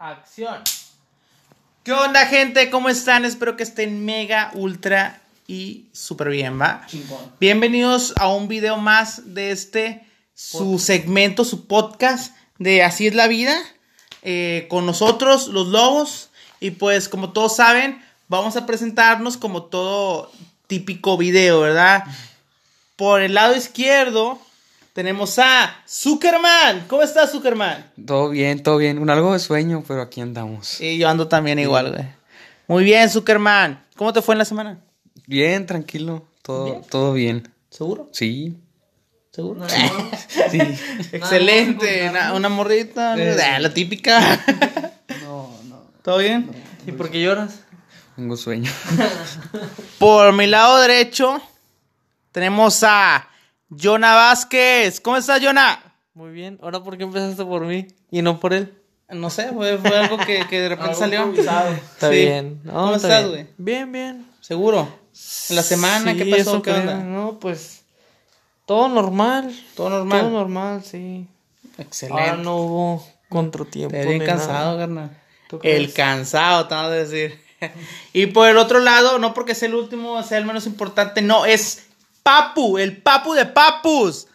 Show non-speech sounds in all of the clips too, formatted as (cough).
Acción. ¿Qué onda, gente? ¿Cómo están? Espero que estén mega, ultra y súper bien, ¿va? Chingón. Bienvenidos a un video más de este, su segmento, su podcast de Así es la vida. eh, con nosotros, los lobos. Y pues, como todos saben, vamos a presentarnos como todo típico video, ¿verdad? Por el lado izquierdo tenemos a Zuckerman. ¿Cómo estás, Zuckerman? Todo bien, todo bien. Un algo de sueño, pero aquí andamos. Y yo ando también igual, güey. Muy bien, Zuckerman. ¿Cómo te fue en la semana? Bien, tranquilo. Todo Bien. todo bien. ¿Seguro? Sí. ¿Seguro? Sí. (laughs) Excelente. Nada, Una, una morrita. Eh. Ah, la típica. No, no. ¿Todo bien? ¿Y por qué lloras? Tengo sueño. (laughs) Por mi lado derecho tenemos a Jonah Vázquez. ¿Cómo estás, Jonah? Muy bien. ¿Ahora por qué empezaste por mí y no por él? No sé, fue, fue algo que, que de repente salió. Está Sí. bien. No, ¿Cómo está estás, güey? Bien, bien. ¿Seguro? ¿En la semana? ¿Qué pasó? ¿Qué creo. onda? No, pues todo normal. ¿Todo normal? Todo normal, sí. Excelente. Ahora no hubo contratiempo. Te bien cansado, carnal. El cansado, te vamos a decir. (laughs) y por el otro lado, no porque sea el último, sea el menos importante, no, es Papu, el Papu de Papus.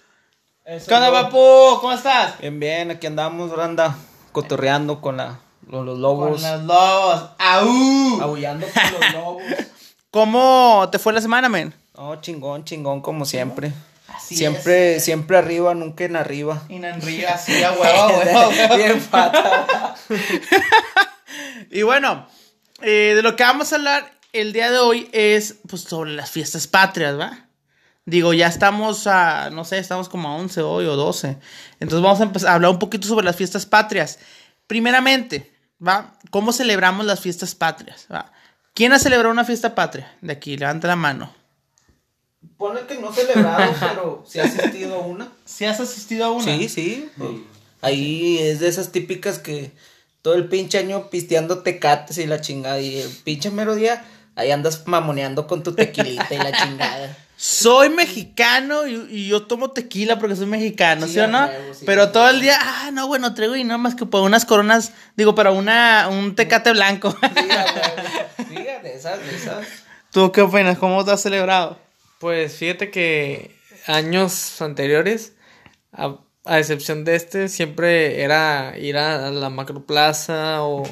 ¿Qué onda, Papu? ¿Cómo estás? Bien, bien, aquí andamos, ahora anda cotorreando con, la, los lobos. Con los lobos. ¡Au! Aullando con los (laughs) lobos. ¿Cómo te fue la semana, men? No, chingón, chingón, como siempre. Así siempre, siempre arriba, nunca en arriba. Y Enrique, así a huevo, huevo, (laughs) huevo. Bien pata. (laughs) Y bueno, eh, de lo que vamos a hablar el día de hoy es pues sobre las fiestas patrias, ¿va? Digo, ya estamos a, no sé, estamos como a 11 hoy o 12. Entonces vamos a empezar a hablar un poquito sobre las fiestas patrias. Primeramente, ¿va? ¿Cómo celebramos las fiestas patrias? ¿va? ¿Quién ha celebrado una fiesta patria? De aquí, levanta la mano. Ponle que no celebrado, (laughs) pero si ha asistido a una. ¿Si has asistido a una? Sí, sí. Ahí es de esas típicas que todo el pinche año pisteando tecates y la chingada. Y el pinche mero día, ahí andas mamoneando con tu tequilita y la (laughs) chingada. Soy mexicano y, y yo tomo tequila porque soy mexicano, ¿sí, Sí, o a no? sí, Pero a todo el día, ah, no, bueno, traigo y nada más que por unas coronas, digo, para una, un tecate blanco. A de esas, esas. ¿Tú qué opinas? ¿Cómo te has celebrado? Pues fíjate que años anteriores, a, a excepción de este, siempre era ir a la macroplaza o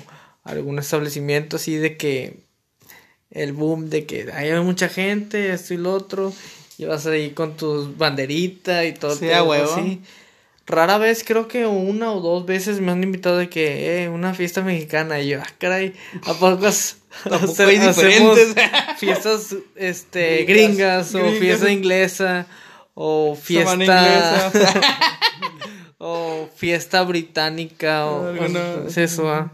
algún establecimiento así de que el boom de que hay mucha gente, esto y lo otro, y vas ahí con tus banderitas y todo. Sí, huevo. así. Rara vez, creo que una o dos veces me han invitado de que, eh, una fiesta mexicana. Y yo, ah, caray, ¿a poco, (laughs) Tampoco hay diferentes. (laughs) fiestas este, Gringas, gringas, o fiesta inglesa o fiesta inglesa. (laughs) o fiesta británica o Alguna- es eso ah.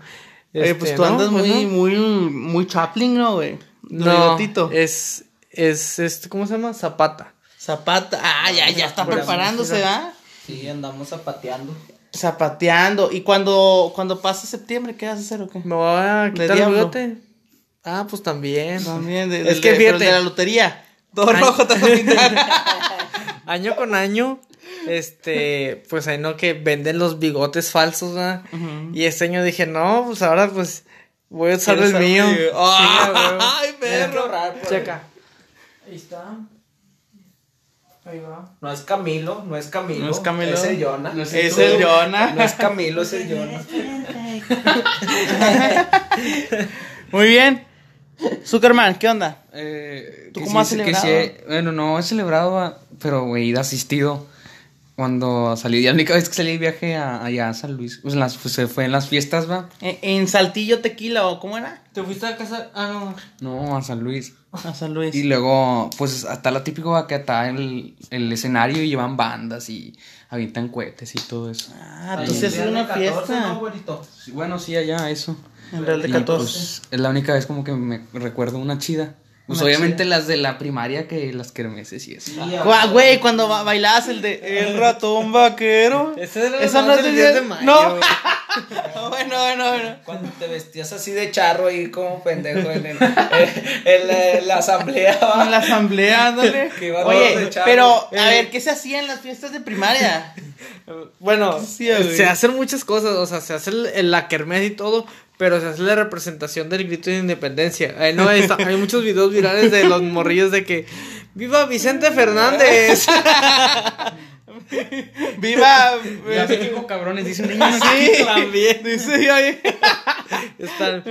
Oye, Este, pues tú no, andas pues muy, no. muy, muy Chaplin, ¿no, güey? No es es este cómo se llama Zapata Zapata. Ah, ya, ya está preparándose. ¿va? Sí, andamos zapateando. Zapateando. ¿Y cuando, cuando pasa septiembre, qué vas a hacer o qué? me voy a ¿De quitar el bigote ah pues también También, de, es que fíjate de la lotería. Todo rojo te vas a pintar. (laughs) año con año, este, pues ahí no que venden los bigotes falsos, ¿verdad? Y este año dije, no, pues ahora pues voy a usar el ¿Quieres mío. Sí. (laughs) ¡Ay, perro! ahorrar por Checa. Ahí está. Ahí va. No es Camilo, no es Camilo. No es Camilo. Es el. No es Es el Jonah. No es Camilo, es el Jonah. (laughs) Muy bien. Zuckerman, ¿qué onda? Eh, ¿Tú que cómo has que celebrado? sí he- bueno, no he celebrado, ah, pero güey, he asistido. Cuando salí, la única vez que salí de viaje a, allá a San Luis, pues, en las, pues, se fue en las fiestas, va. ¿En, en Saltillo Tequila o cómo era? ¿Te fuiste a casa? Ah, no. No, a San Luis. A San Luis. Y luego, pues hasta lo típico va que está el, el escenario y llevan bandas y avientan cohetes y todo eso. Ah, entonces es una fiesta. Sí, bueno, sí, allá, eso. En Real de Y, 14. pues, es la única vez como que me recuerdo una chida. Pues Una obviamente las de la primaria que las kermeses y eso. Gua- Güey, cuando ba- bailabas el de El ratón vaquero. (laughs) Ese era Esa no es del de 10 de mayo, No. (laughs) bueno, bueno, bueno. Cuando te vestías así de charro ahí como pendejo en, el, en la, en la asamblea. ¿va? En la asamblea, ándale. (laughs) Oye, todos de charro. pero, a Eh. ver, ¿qué se hacía en las fiestas de primaria? Bueno, Sí, se hacen muchas cosas, o sea, se hace el, el- y todo, pero se hace la representación del grito de independencia. No, está- hay muchos videos virales de los morrillos de que ¡Viva Vicente Fernández! (laughs) ¡Viva! (laughs) Ya sé que cabrones, dice un niño. Sí, (laughs) también. Dice ahí. Están.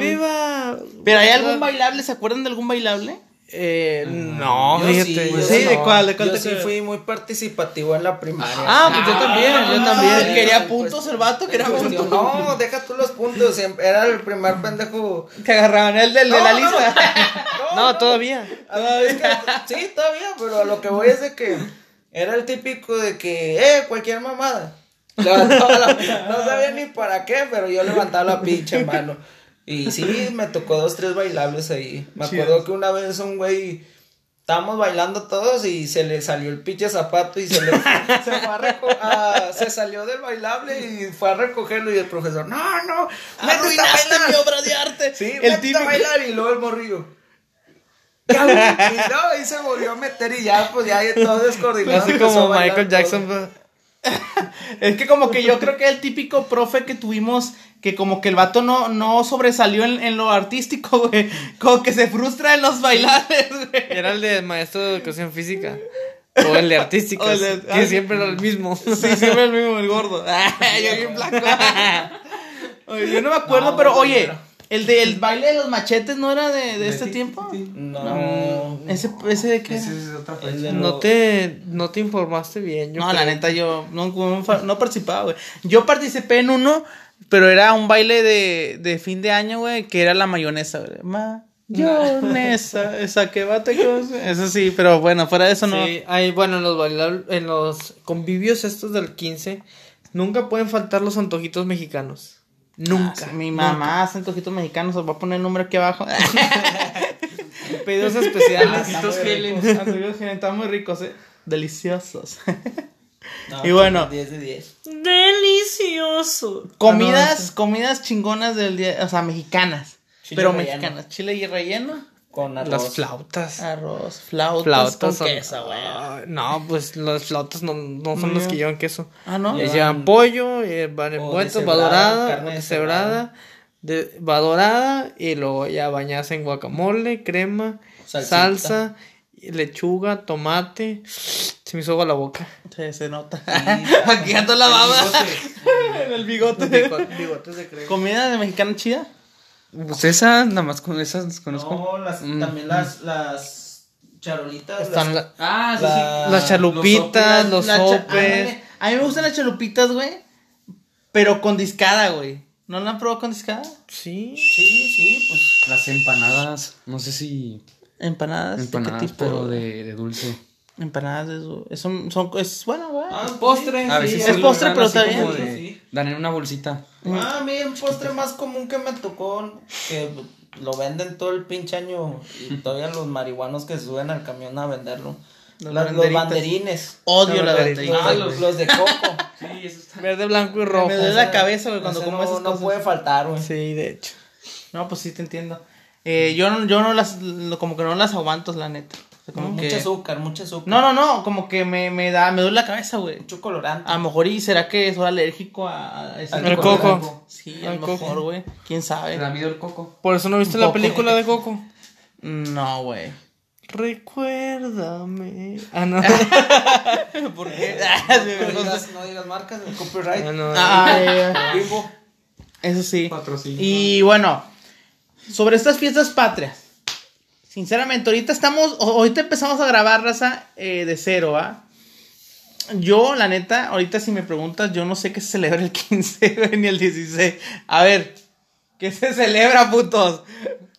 ¡Viva! ¿Pero hay algún bailable? ¿Se acuerdan de algún bailable? Eh, no, Yo fíjate. sí, yo Sí, ¿de no. cuál? ¿De cuál Yo te sí fui muy participativo en la primaria. Ah, pues yo también, yo Ah, también. Quería puntos el vato, quería puntos. No, deja tú los puntos. siempre- Era el primer pendejo. Que agarraban el del de la no, lista. No, (laughs) todavía. Sí, todavía, pero a lo que voy es de que era el típico de que, eh, cualquier mamada. Levantaba la- (laughs) no sabía ni para qué, pero yo levantaba la pinche mano. Y sí, me tocó dos, tres bailables ahí. Me acuerdo que una vez un güey, estábamos bailando todos y se le salió el pinche zapato y se le se, fue a se salió del bailable y fue a recogerlo y el profesor, no, no, a Arruinaste bailar". mi obra de arte. Sí, el típico. a bailar y luego el morrillo. Y no, ahí se volvió a meter y ya, pues ya todo descoordinado. Así como Michael todo. Jackson. pues. Es que como que yo creo que el típico profe que tuvimos, que como que el vato no, no sobresalió en, en lo artístico, (laughs) güey. Como que se frustra en los bailables, güey. Era el de maestro de educación física. O el de artísticas. El de- que siempre era el mismo. Sí, siempre el mismo, el gordo. (laughs) yo bien blanco. (laughs) Oye, yo no me acuerdo, pero oye, el de el baile de los machetes no era de, de este tiempo. No, Ese, ese de qué es otra fecha. de No lo- te, no te informaste bien. yo No, creo. la neta, yo no, no, participaba, güey. Yo participé en uno, pero era un baile de, de fin de año, güey, que era la mayonesa, güey. Mayonesa, (laughs) esa que bate con... Eso sí, pero bueno, fuera de eso no. Sí, hay, bueno, en los, en los convivios estos del 15, nunca pueden faltar los antojitos mexicanos. Nunca. Ah, Mi mamá hace antojitos mexicanos, os voy a poner el número aquí abajo. (laughs) Pedidos especiales. Antojitos. Antojitos están muy ricos, eh. Deliciosos. (laughs) no, y bueno. 10 de 10. Delicioso. Comidas, comidas chingonas del día, o sea, mexicanas. Chile pero relleno. mexicanas. Chile y relleno. Con arroz. Las flautas. Arroz, flautas, Flautas con son- queso, güey. No, pues las flautas no, no son No. las que llevan queso. Ah, ¿no? Les Llevan- llevan pollo, eh, van o envueltos, va dorada, deshebrada, de, va dorada y luego ya bañadas en guacamole, crema, Salsita. salsa, lechuga, tomate. Se me hizo agua la boca. Sí, se nota. Sí, (laughs) Aquí ando la baba. bigote. (laughs) en el bigote. Bigotes de crema. ¿Comida de mexicana chida? Pues esa, nada más con esas conozco. No, las, Mm. también las, las charolitas. Están las- la- Ah, La- las chalupitas, los sopes. A mí me gustan las chalupitas, güey. Pero con discada, güey. ¿No la han probado con discada? Sí. Sí, sí, pues. Las empanadas, no sé si Empanadas. ¿de qué empanadas, tipo? pero de, de dulce. Empanadas eso. Es, son, es bueno, güey. Ah, Postre. A veces es sí lo postre, pero está bien. de-. Dan en una bolsita. Ah, a mí el postre más común que me tocó, que lo venden todo el pinche año y todavía los marihuanos que se suben al camión a venderlo. Los Las- los banderitas. banderines. Odio La la banderita. banderita. Ah, los, los de coco. (laughs) Sí, eso está. Verde, blanco y rojo. Me duele la cabeza, güey, cuando Ese como no, esas no cosas. puede faltar, güey. Sí, de hecho. No, pues sí te entiendo. Eh, yo, no- yo no las, como que no las aguanto, la neta. Sea, como Mucho que- azúcar, mucho azúcar. No, no, no, como que me, me da, me duele la cabeza, güey. Mucho colorante. A lo mejor, ¿y será que soy alérgico a, ese Al coco. Sí, a lo coco. mejor, güey. ¿Quién Me da sabe? miedo el coco. Por eso no viste la película de Coco. No, güey. Recuérdame. Ah, no. (laughs) ¿Por qué? (laughs) No digas, no digas marcas, el copyright. Ah, no. Ay, Vivo. eso sí. Patrocinio. Y bueno, sobre estas fiestas patrias. Sinceramente, ahorita estamos, ahorita empezamos a grabar raza eh, de cero, ¿va? Yo, la neta, ahorita si me preguntas, yo no sé qué se celebra el (laughs) 15 güey, ni el 16. A ver, ¿qué se celebra, putos?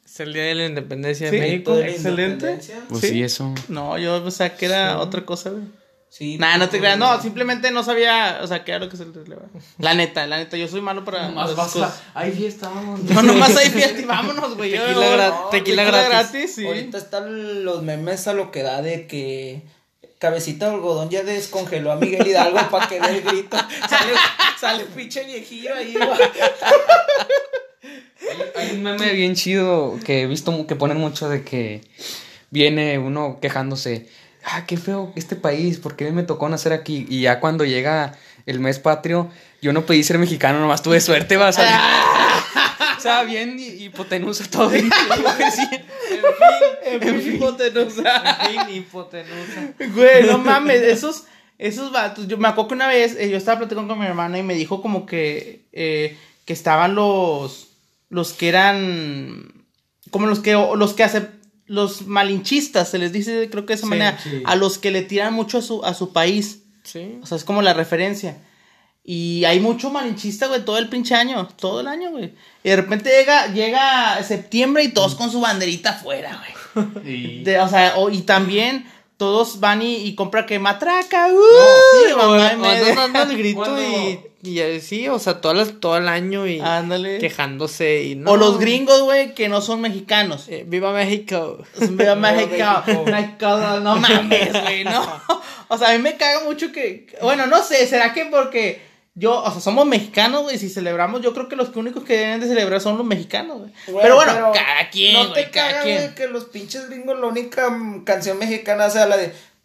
Es el día de la independencia Sí, de México. Excelente. Pues Sí. sí, eso. No, yo, o sea, que era otra cosa, güey. Sí. Nah, no te creas, no, simplemente no sabía, o sea, qué era lo que se celebra. La neta, la neta, yo soy malo para. Más esas vas a... Hay fiesta, vamos. No, nomás hay fiesta y vámonos, güey. Yo- Tequila gra- no, tequila gratis. sí. Ahorita están los memes a lo que da de que Cabecita de algodón ya descongeló a Miguel Hidalgo para que dé el grito. Sale, sale pinche viejillo ahí, güey. Hay un meme bien chido que he visto que ponen mucho de que viene uno quejándose. Ah, qué feo este país, ¿por qué me tocó nacer aquí? Y ya cuando llega el mes patrio, yo no pedí ser mexicano, nomás tuve suerte, va a salir. (laughs) o sea, bien hi- hipotenusa todo. bien. En fin, hipotenusa. En fin, hipotenusa. Güey, no mames, esos, esos vatos. Yo me acuerdo que una vez eh, yo estaba platicando con mi hermana y me dijo como que, eh, que estaban los, los que eran, como los que, los que hacen, los malinchistas, se les dice, creo que de esa Sí, manera, sí. a los que le tiran mucho a su, a su país. Sí. O sea, es como la referencia. Y hay mucho malinchista, güey, todo el pinche año, todo el año, güey. Y de repente llega, llega septiembre y todos con su banderita afuera, güey. (laughs) De- o sea, o- y también todos van y, y compran que matraca, uh, Sí, o, mamá y o media. andan dando el grito (laughs) Cuando- y, y eh, sí, o sea, todas las- todo el año y Ándale. quejándose y no. O los gringos, güey, que no son mexicanos. Eh, ¡Viva México! (laughs) Viva México. México. No mames, güey, no. O sea, a mí me caga mucho que. Bueno, no sé, ¿será que porque yo, o sea, somos mexicanos, güey? Si celebramos, yo creo que los únicos que deben de celebrar son los mexicanos, güey. Pero bueno, pero cada quien, No te cada caga, quien. güey, que los pinches gringos, la única mm, canción mexicana sea la de.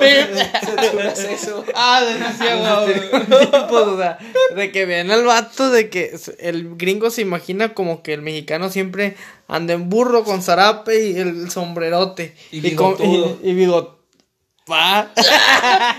eso? (laughs) Ah, güey. estereotipos, o sea, de que vean al vato de que el gringo se imagina como que el mexicano siempre anda en burro con zarape y el sombrerote. Y con- bigotudo. y, y bigot- Va. (laughs)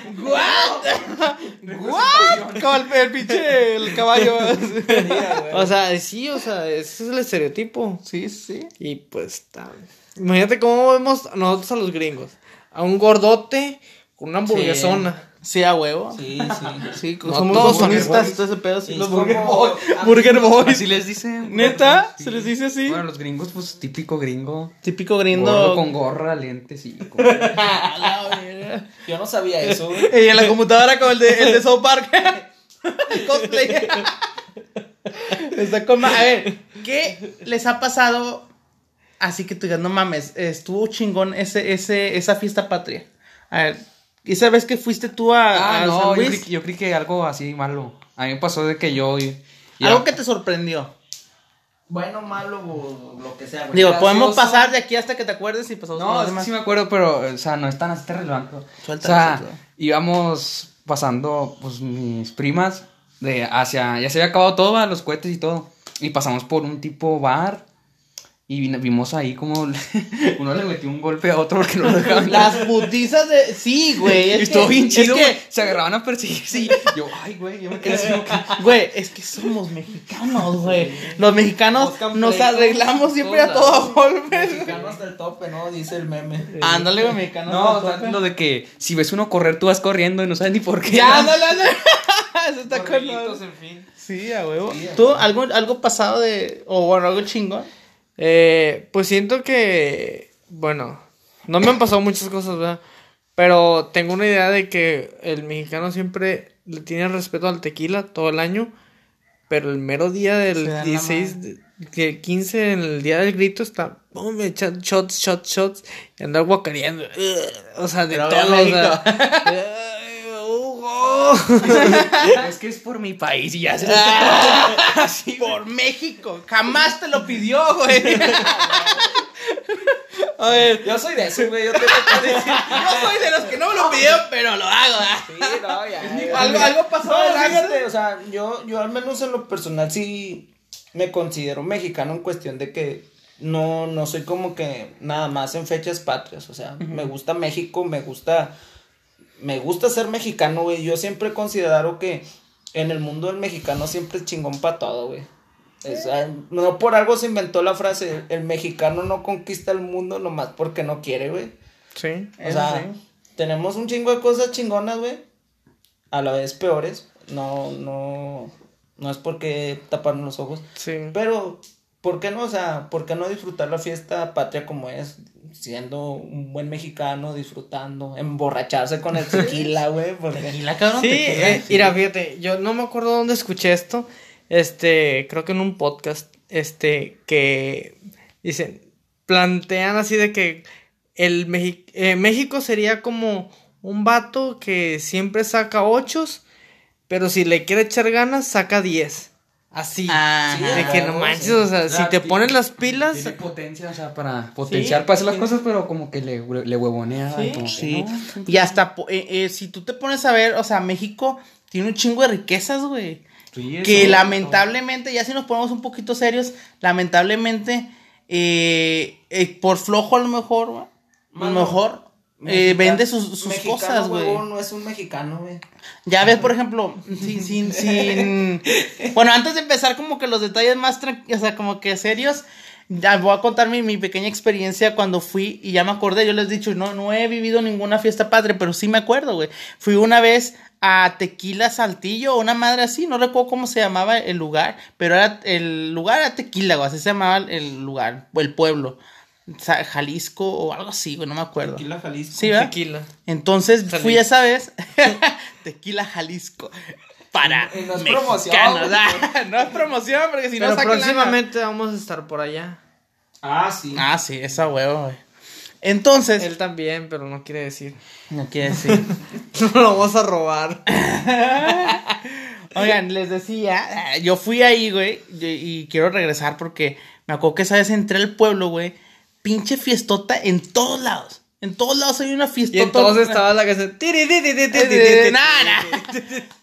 ¿What? Como el, el pinche el caballo. (laughs) O sea, sí, o sea, ese es el estereotipo. Sí, sí. Y pues está. Imagínate cómo vemos nosotros a los gringos. A un gordote con una hamburguesona. Sí, a huevo. Sí, sí. Sí, No, somos todos todo ese pedo. Sí, los Burger Boys. (laughs) Burger Boys. Así les dicen. ¿Neta? Sí. ¿Se les dice así? Bueno, los gringos, pues típico gringo. Típico Gordo gringo. con gorra, lentes y. con-. (laughs) (laughs) Yo no sabía eso, güey. Y en la computadora como el de, el de South Park. Cosplay. Está con A ver, ¿qué les ha pasado? Así que tú digas, no mames, estuvo chingón ese, ese, esa fiesta patria. A ver, ¿esa vez que fuiste tú a, Ah, a no, San yo Luis? creí, yo creí que algo así malo. A mí me pasó de que yo. y- y- Algo que te sorprendió. Bueno, malo o lo que sea, güey. Digo, podemos gracioso. pasar de aquí hasta que te acuerdes y pasamos No, sí me acuerdo, pero, o sea, no es tan así relevante. Suéltalo, o sea, íbamos pasando, pues, mis primas de hacia, ya se había acabado todo, ¿va? los cohetes y todo. Y pasamos por un tipo bar y vimos ahí como (laughs) uno le metió un golpe a otro porque no lo dejaban. (laughs) Las putizas de. Sí, güey. (laughs) y Es estuvo bien chido, es que- Se agarraban a perseguirse y yo, ay, güey, yo me quedé así que... Güey, es que somos mexicanos, güey. Los mexicanos nos arreglamos siempre a todos todo golpe. Mexicanos del tope, ¿no? Dice el meme. Ándale, güey, mexicanos. No, sea, tope. lo de que si ves uno correr, tú vas corriendo y no sabes ni por qué. Ya, ándale, ándale. Eso está con en fin. Sí, a huevo. Sí, a ¿Tú, algo, algo pasado de. O bueno, algo chingón? Eh, pues siento que, bueno, no me han pasado muchas cosas, ¿verdad? Pero tengo una idea de que el mexicano siempre le tiene respeto al tequila todo el año, pero el mero día del dan la 16, de- que 15, en el día del grito, está, me echan shots, shots, shots, y andar guacareando, o sea, de Pero todo, habla o sea, (laughs) México. es que es por mi país y ya se Así, por México. Jamás te lo pidió, güey. (laughs) A ver. Yo soy de eso, güey. Yo tengo que decir. Yo soy de los que no me lo pidieron, pero lo hago. Sí, no, ya. Algo, algo pasó No, fíjate, o sea, yo, yo al menos en lo personal sí me considero mexicano en cuestión de que no, no soy como que nada más en fechas patrias, o sea, me gusta México, me gusta, me gusta ser mexicano, güey, yo siempre considero que en el mundo del mexicano siempre es chingón para todo, güey. No por algo se inventó la frase, el mexicano no conquista el mundo nomás porque no quiere, güey. Sí. O sea, sí. tenemos un chingo de cosas chingonas, güey. A la vez peores. No, no. No es porque taparnos los ojos. Sí. Pero, ¿por qué no? O sea, ¿por qué no disfrutar la fiesta patria como es? Siendo un buen mexicano, disfrutando, emborracharse con el (laughs) tequila, güey. Porque... Tequila, cabrón. Sí, tequila. eh, mira, fíjate, yo no me acuerdo dónde escuché esto. Este, creo que en un podcast. este, que dicen, plantean así de que el Mexi- eh, México sería como un vato que siempre saca ochos, pero si le quiere echar ganas, saca diez. Así. De que no Sí, manches, o sea, si te pones las pilas, Tiene potencia, o sea, para potenciar para hacer las cosas, pero como que le, le huevonea. Sí. como que Sí. no. Y hasta, eh, eh, si tú te pones a ver, o sea, México tiene un chingo de riquezas, güey. Eso, que lamentablemente, ya si nos ponemos un poquito serios, lamentablemente, eh, eh, por flojo a lo mejor, güey, a lo Mano, eh, vende sus, sus mexicano, cosas, güey. no es un mexicano, güey. Ya ves, por ejemplo, sin, sin, (laughs) sin... Bueno, antes de empezar como que los detalles más, o sea, como que serios, ya voy a contar mi, mi pequeña experiencia cuando fui, y ya me acordé, yo les he dicho, no, no he vivido ninguna fiesta padre, pero sí me acuerdo, güey. Fui una vez a Tequila Saltillo, una madre así, no recuerdo cómo se llamaba el lugar, pero era, el lugar era Tequila, güey, así se llamaba el lugar, o el pueblo. Jalisco o algo así, güey, no me acuerdo. Tequila Jalisco. Sí, ¿verdad? tequila. Entonces fui esa vez (laughs) Tequila Jalisco para no es mexicanos. promoción, (laughs) no es promoción porque si no sacan lana. próximamente vamos a estar por allá. Ah, sí. Ah, sí, esa huevo, güey. Entonces, Él también, pero no quiere decir. no quiere decir. (laughs) No lo vamos a robar. Oigan, les decía, yo fui ahí, güey, y y quiero regresar porque me acuerdo que esa vez entré al pueblo, güey, pinche fiestota en todos lados. En todos lados hay una fiestota. Y entonces estaba la nah.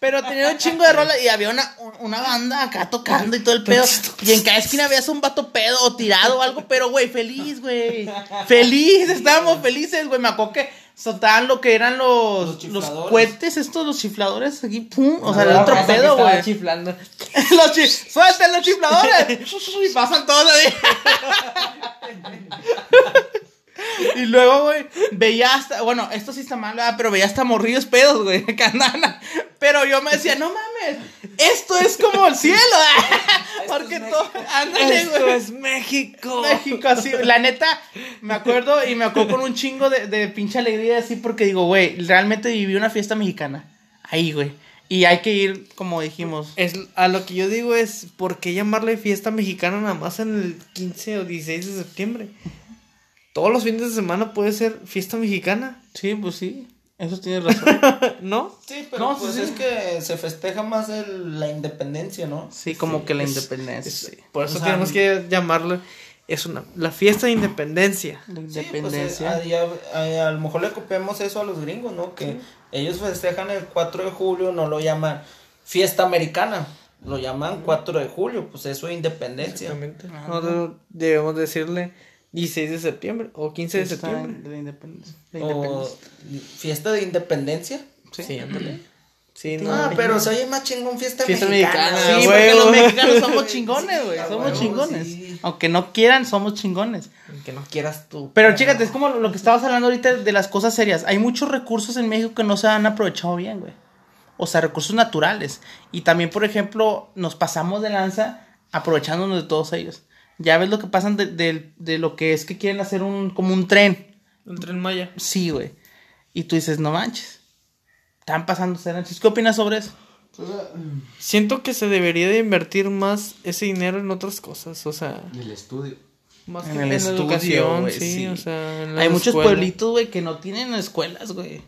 Pero tenía un chingo de rola y había una, una banda acá tocando y todo el pedo. Y en cada esquina habías un vato pedo o tirado o algo, pero güey, feliz, güey. Feliz, estábamos felices, güey. Me acuerdo que soltaban lo que eran los, Los los, cohetes, estos, los chifladores, aquí, pum. O sea, el otro pedo, güey. chiflando. (laughs) los chi ¡Suelten los chifladores! (laughs) y pasan todos ahí. (laughs) Y luego, güey, veía hasta, bueno, esto sí está mal, pero veía hasta morrillos pedos, güey, que andaban. Pero yo me decía, no mames, esto es como el cielo, porque todo, ándale, Esto güey. es México. México, así, la neta, me acuerdo y me acuerdo con un chingo de, de pinche alegría así porque digo, güey, realmente viví una fiesta mexicana, ahí, güey, y hay que ir, como dijimos, Es, a lo que yo digo es, ¿por qué llamarle fiesta mexicana nada más en el 15 o 16 de septiembre? Todos los fines de semana puede ser fiesta mexicana, sí, pues sí, eso tienes razón. (laughs) ¿no? Sí, pero No, pues sí. es que se festeja más el- la independencia, ¿no? Sí, como que la es- independencia. Es- sí. por eso O sea, tenemos que llamarle, es una, la fiesta de independencia. La Sí, pues, independencia. eh, a, a- a lo mejor le copiamos eso a los gringos, ¿no? Que ellos festejan el 4 de julio, no lo llaman fiesta americana, lo llaman 4 de julio, pues eso es independencia. Exactamente. Nosotros debemos decirle 16 de septiembre o 15 de septiembre. de la independencia. La O independencia. fiesta de independencia. Sí, ándale. Sí, no. ah, pero se oye más chingón fiesta, Fiesta mexicana. mexicana, Sí, güey. porque los mexicanos (laughs) somos chingones, güey. Somos huevo, chingones. sí. Aunque no quieran, somos chingones. Que no quieras tú. Pero chécate, es como lo que estabas hablando ahorita de las cosas serias. Hay muchos recursos en México que no se han aprovechado bien, güey. O sea, recursos naturales. Y también, por ejemplo, nos pasamos de lanza aprovechándonos de todos ellos. Ya ves lo que pasan de, de- de lo que es que quieren hacer un como un tren. El tren Maya. Sí, güey. Y tú dices, no manches. Están pasando lanza. ¿Qué opinas sobre eso? Siento que se debería de invertir más ese dinero en otras cosas, o sea, El estudio. más En que el en la estudio, educación, sí, sí. o sea, en la Hay muchos pueblitos, güey, que no tienen escuelas, güey.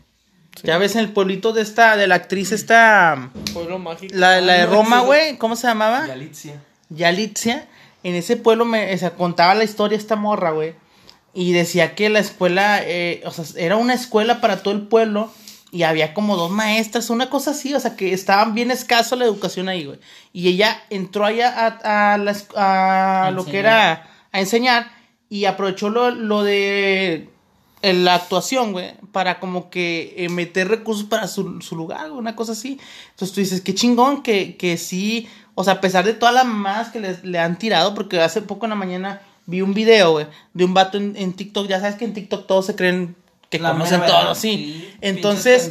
Ya ves en el pueblito de esta, de la actriz esta, Pueblo mágico. la, la de Ah, Roma, güey, ¿cómo se llamaba? Galicia. Yalitzia. En ese pueblo me, o sea, contaba la historia esta morra, güey. Y decía que la escuela, eh, o sea, era una escuela para todo el pueblo. Y había como dos maestras, una cosa así, o sea, que estaban bien escaso la educación ahí, güey. Y ella entró allá a, a, la a A lo que enseñar. era a enseñar y aprovechó lo, lo de eh, la actuación, güey, para como que eh, meter recursos para su, su lugar, una cosa así. Entonces tú dices, qué chingón que, que sí, o sea, a pesar de todas las mamadas que les, le han tirado, porque hace poco en la mañana vi un video, güey, de un vato en, en TikTok, ya sabes que en TikTok todos se creen que La conocen todo, sí. sí, Entonces,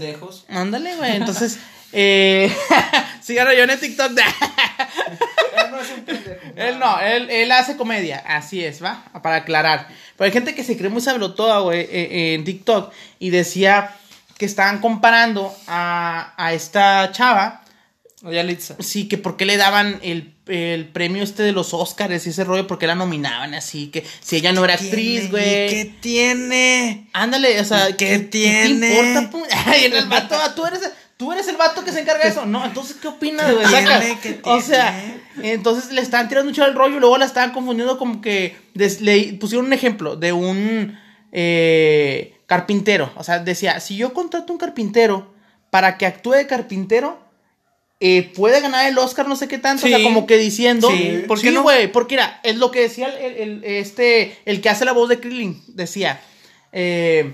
ándale, güey, entonces, eh, (laughs) síganlo yo en el TikTok. (laughs) Él no es un pendejo. (laughs) Él no, él, él hace comedia, así es, ¿va? Para aclarar. Pero hay gente que se cree muy sabrotoda, güey, eh, eh, en TikTok y decía que estaban comparando a, a esta chava Yalitza. Sí, que por qué le daban el, el premio este de los Oscars y ese rollo, porque la nominaban así, que si ella no era actriz, güey. ¿Qué tiene? Ándale, o sea, ¿Qué ¿Qué tiene? te importa? (laughs) Ay, en el (laughs) vato, tú eres, tú eres el vato que se encarga de eso. No, entonces, ¿qué opinas, güey? ¿Qué O sea, entonces le estaban tirando mucho el rollo y luego la estaban confundiendo como que des- le pusieron un ejemplo de un eh, carpintero. O sea, decía, si yo contrato un carpintero para que actúe de carpintero, eh, puede ganar el Oscar, no sé qué tanto. O sea, como que diciendo. Sí, ¿por qué sí, no? güey, porque era, es lo que decía el, este, el que hace la voz de Krillin. Decía, eh,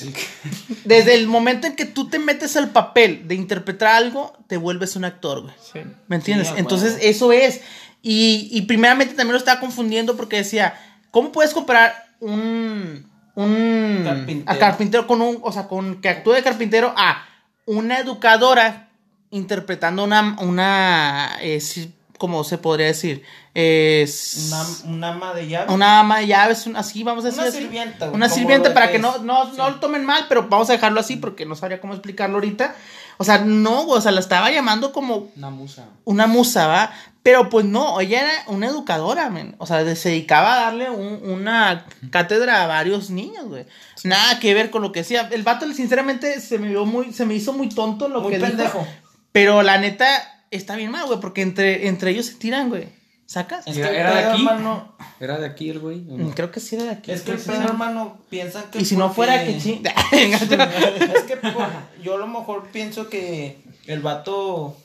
(laughs) desde el momento en que tú te metes al papel de interpretar algo, te vuelves un actor, güey. Sí. ¿Me entiendes? Entonces, eso es. Y, y primeramente también lo estaba confundiendo porque decía, ¿cómo puedes comparar un, un Carpintero. a carpintero con un, o sea, con que actúe de carpintero a una educadora interpretando una, una, eh, sí, ¿cómo se podría decir? Es Una, una ama de llave. una ama de llaves, un- así vamos a decir. Una así. sirvienta, Una como sirvienta para que no, no, no lo tomen mal, pero vamos a dejarlo así porque no sabría cómo explicarlo ahorita. O sea, no, güey, o sea, la estaba llamando como Una musa. una musa, ¿va? Pero pues no, ella era una educadora, men. O sea, se dedicaba a darle un- una cátedra a varios niños, güey. Nada que ver con lo que decía. El vato, sinceramente, se me vio muy, se me hizo muy tonto lo Muy que pendejo. dijo. Pero la neta, está bien mal, güey, porque entre, entre ellos se tiran, güey. ¿Sacas? Es Era- que el era de aquí. hermano, ¿Era de aquí el güey? no? Creo que sí era de aquí. es que el sí. hermano, piensan que. Y si no fuera que ching. (laughs) es que por- yo a lo mejor pienso que el vato,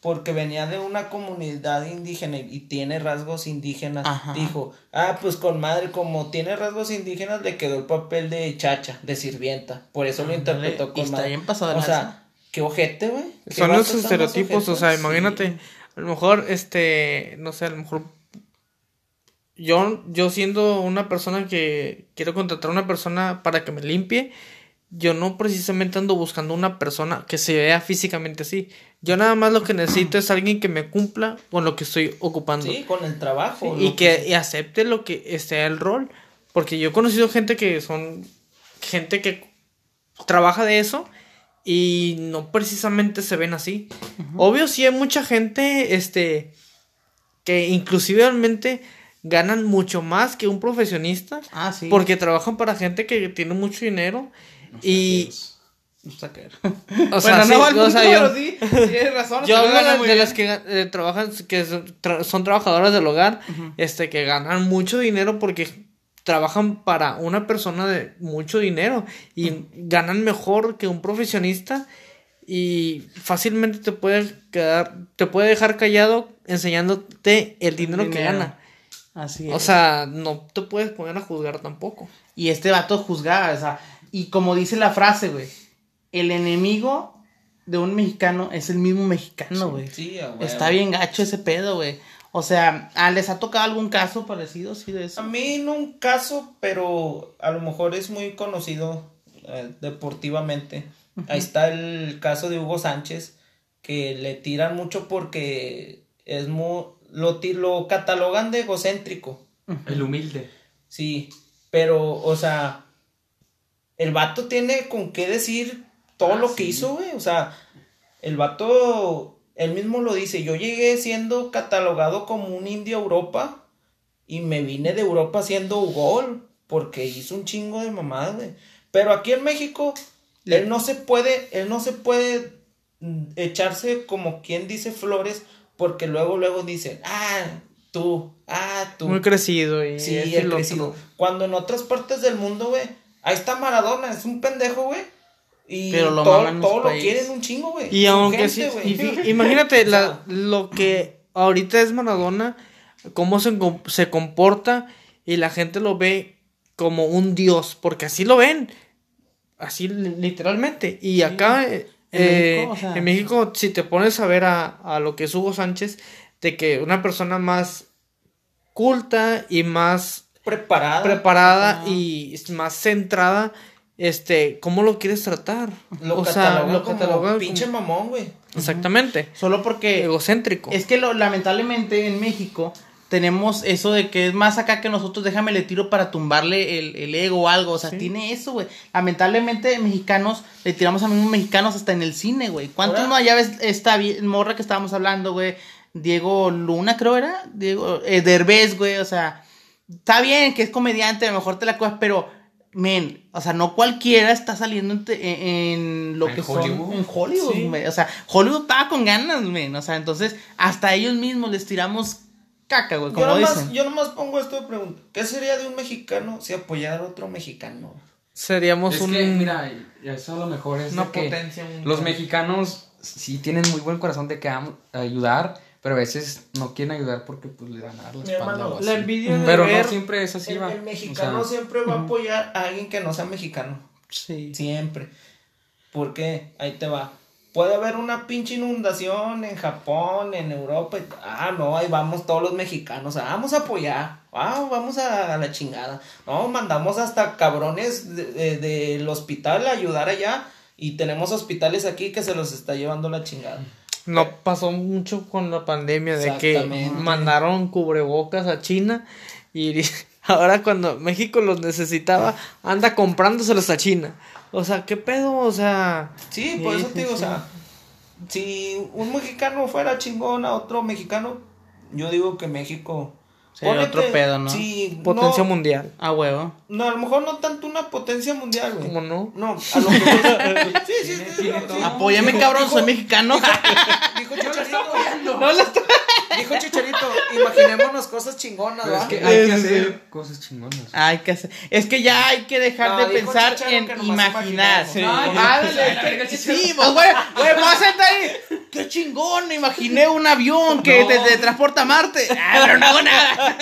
porque venía de una comunidad indígena y tiene rasgos indígenas, Ajá. dijo, ah, pues con madre, como tiene rasgos indígenas, le quedó el papel de chacha, de sirvienta. Por eso lo interpretó y con está madre. bien pasado de O sea, qué ojete, güey. Son los estereotipos, o sea, imagínate, Sí. a lo mejor, este, no sé, a lo mejor yo, yo siendo una persona que quiero contratar a una persona para que me limpie, yo no precisamente ando buscando una persona que se vea físicamente así. Yo nada más lo que necesito es alguien que me cumpla con lo que estoy ocupando. Sí, con el trabajo. y que y acepte lo que sea el rol. Porque yo he conocido gente que son gente que trabaja de eso y no precisamente se ven así. Obvio, sí hay mucha gente este que inclusivamente ganan mucho más que un profesionista Ah, sí. porque trabajan para gente que tiene mucho dinero y No está que o (laughs) sea, bueno, sí, no va al o sea, yo- sí. Tienes razón. yo hablo de, bien. las que eh, trabajan, que son, tra- son trabajadoras del hogar, este, que ganan mucho dinero porque trabajan para una persona de mucho dinero y ganan mejor que un profesionista y fácilmente te puede quedar, te puede dejar callado enseñándote el dinero, que dinero. gana. Así es. O sea, no te puedes poner a juzgar tampoco. Y este vato juzgaba, o sea, y como dice la frase, güey, el enemigo de un mexicano es el mismo mexicano, güey. Sí, huevo. Está bien gacho ese pedo, güey. O sea, ¿ah, ¿les ha tocado algún caso parecido así de A eso? mí no un caso, pero a lo mejor es muy conocido eh, deportivamente. Ahí está el caso de Hugo Sánchez, que le tiran mucho porque es muy, lo, catalogan de egocéntrico. El humilde. Sí, pero, o sea, el vato tiene con qué decir todo lo que hizo, güey. O sea, el vato, él mismo lo dice, yo llegué siendo catalogado como un indio a Europa y me vine de Europa haciendo gol porque hizo un chingo de mamadas, güey. Pero aquí en México, él no se puede, él no se puede mm, echarse como quien dice flores porque luego, luego dicen, ah, tú, ah, tú. Muy crecido y Sí, el crecido. otro. Cuando en otras partes del mundo, güey, ahí está Maradona, es un pendejo, güey. Y Pero lo todo, todo lo quieren un chingo, güey. Y aunque gente, sí, y (laughs) imagínate la- lo que ahorita es Maradona, cómo se, com- se comporta y la gente lo ve como un dios, porque así lo ven, así li- literalmente. Y acá eh, En eh, México, o sea. en México, si te pones a ver a, a lo que es Hugo Sánchez, de que una persona más culta y más preparada. preparada y más centrada, este, ¿cómo lo quieres tratar? Lo o sea, lo como pinche como- mamón, güey. Exactamente. Solo porque Egocéntrico. es que lo, lamentablemente en México tenemos eso de que es más acá que nosotros, déjame le tiro para tumbarle el, el ego o algo. O sea, tiene eso, güey. Lamentablemente, mexicanos, le tiramos a mismos mexicanos hasta en el cine, güey. ¿Cuántos no allá ves esta morra que estábamos hablando, güey? Diego Luna, creo era. Diego, eh, Derbez, güey. O sea, está bien que es comediante, a lo mejor te la cojas, pero, men, o sea, no cualquiera está saliendo en, te- en- en lo En que Hollywood. son en Hollywood, Sí. O sea, Hollywood paga con ganas, men. O sea, entonces, hasta ellos mismos les tiramos caca, güey, Yo como nomás, dicen. yo nomás pongo esto de pregunta. ¿Qué sería de un mexicano si apoyara a otro mexicano? Seríamos Es un... que, mira, y eso a lo mejor es Una que potencia mundial. los mexicanos sí tienen muy buen corazón de que ayudar, pero a veces no quieren ayudar porque pues le dan a dar la Mi espalda hermano, o así. La envidia de Pero ver... no siempre es así, el, va. el O mexicano sea, siempre va a apoyar a alguien que no sea mexicano. Sí. Siempre. ¿Por qué? Ahí te va. Puede haber una pinche inundación en Japón, en Europa. y- ah, no, ahí vamos todos los mexicanos. ah, vamos a apoyar. Ah, vamos a, a la chingada. No, mandamos hasta cabrones de- de- del hospital a ayudar allá. Y tenemos hospitales aquí que se los está llevando la chingada. No pasó mucho con la pandemia de que mandaron cubrebocas a China y (laughs) ahora cuando México los necesitaba anda comprándoselos a China. O sea, ¿qué pedo? O sea, Sí, por eso te digo, o sea, si un mexicano fuera chingón a otro mexicano, yo digo que México... Sería otro pedo, ¿no? Sí, potencia no, mundial. A huevo. No, a lo mejor no tanto una potencia mundial, güey. ¿Cómo no? No, a lo voy- Sí, sí, sí. sí. todo. Apóyame, cabrón, soy mexicano. Dijo Chicharito. No lo está. Dijo Chicharito, imaginémonos cosas chingonas, es que hay que hacer cosas chingonas. Hay que hacer. Es que ya hay que dejar No, de pensar Chicharo en imaginar. Sí. No, Ah, Chicharo. pues güey, voy a sentar ahí. Qué chingón, me imaginé un avión que No. te, te transporta a Marte. Ah, pero no hago nada.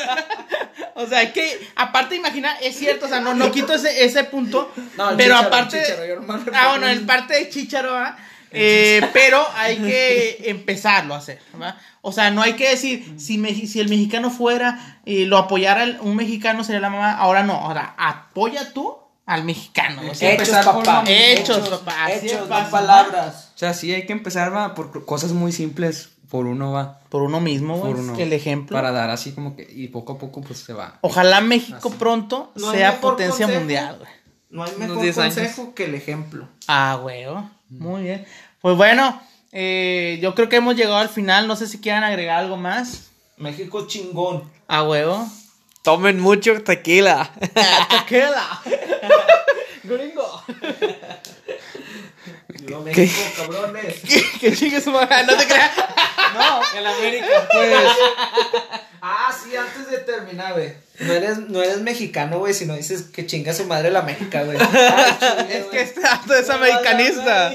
O sea, hay que, aparte de imaginar, es cierto, o sea, no, no quito ese, ese punto. No, el pero Chícharo, aparte. el me ah, bueno, es un- parte de Chicharo, ¿va? Eh, pero hay que (laughs) empezarlo a hacer, ¿va? O sea, no hay que decir, si, el mexicano fuera, y lo apoyara el- un mexicano sería la mamá, ahora no, ahora apoya tú al mexicano. o sea, Hechos, Hechos, empezar por papá. Hechos, papá, así Hechos, no fácil. palabras. O sea, sí hay que empezar va por cosas muy simples, por uno va, Por uno mismo, güey, por uno. el ejemplo. Para dar así como que y poco a poco pues se va. Ojalá México pronto No sea potencia consejo. mundial, güey. No hay mejor 10 años. consejo que el ejemplo. Ah, huevo. Muy bien. Pues bueno, eh, yo creo que hemos llegado al final. No sé si quieran agregar algo más. México chingón. Ah, huevo. Tomen mucho tequila. (laughs) Tequila. (laughs) Gringo. Viva México, cabrones. (laughs) que chingue su madre. No te creas. No, en América, pues. Ah, sí, antes de terminar, güey. No eres, no eres mexicano, güey, si no dices que chinga su madre la México, güey. Chingue, (laughs) Es que este dato es americanista.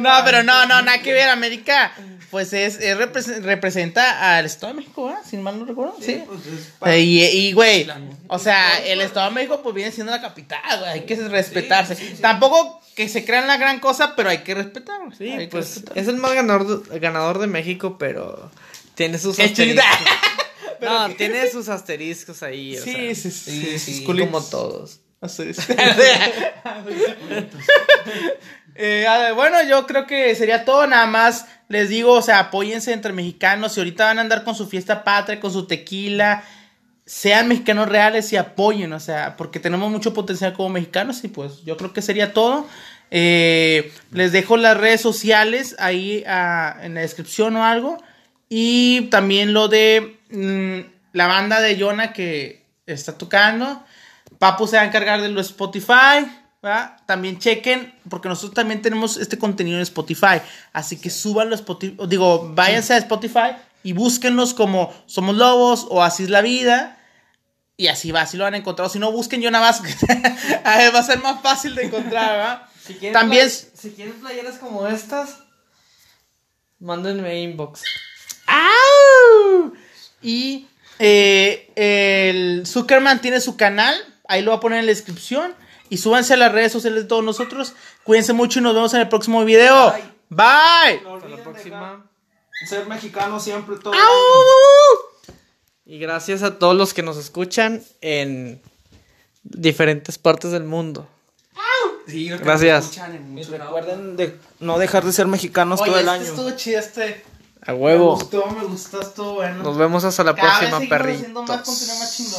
No, pero no, no, nada que ver. América, pues es, es repres- representa al Estado de México, ¿verdad? Si mal no recuerdo. Sí. Pues es Eh, Y, y, güey, o sea, el Estado de México pues viene siendo la capital, güey, hay que respetarse. Tampoco que se crean la gran cosa, pero hay que respetarlo. Sí, hay pues respetar. es el más ganador de, ganador de México, pero tiene sus asteriscos. (laughs) No, tiene sus asteriscos ahí. o Sí, sea, sí, sí, sí, como todos. (laughs) (laughs) Eh, a ver, bueno, yo creo que sería todo. Nada más les digo, o sea, apóyense entre mexicanos. Si ahorita van a andar con su fiesta patria, con su tequila, sean mexicanos reales y apoyen, o sea, porque tenemos mucho potencial como mexicanos. Y pues yo creo que sería todo. Eh, les dejo las redes sociales ahí ah, en la descripción o algo. Y también lo de mm, la banda de Jonah que está tocando. Papu se va a encargar de lo Spotify. ¿verdad? También chequen, porque nosotros también tenemos este contenido en Spotify. Así que súbanlo a Spotify. Digo, váyanse a Spotify y búsquenlos como Somos Lobos o Así es la vida. Y así va, así lo van a encontrar. O si no, busquen Jonah (laughs) Vázquez. A ver, va a ser más fácil de encontrar, ¿verdad? (laughs) Si quieren También- si quieren playeras como estas, mándenme inbox. ¡Au! Y eh, el Zuckerman tiene su canal. Ahí lo voy a poner en la descripción. Y súbanse a las redes sociales de todos nosotros. Cuídense mucho y nos vemos en el próximo video. Bye. Bye. No Hasta la próxima. Ser mexicano siempre todo. ¡Au! Y gracias a todos los que nos escuchan en diferentes partes del mundo. Sí, Gracias. me Y recuerden de no dejar de ser mexicanos Oye, todo el este año. estuvo chido este. A Me huevo. gustó, me gustó, estuvo bueno. Nos vemos hasta la Cada próxima, seguimos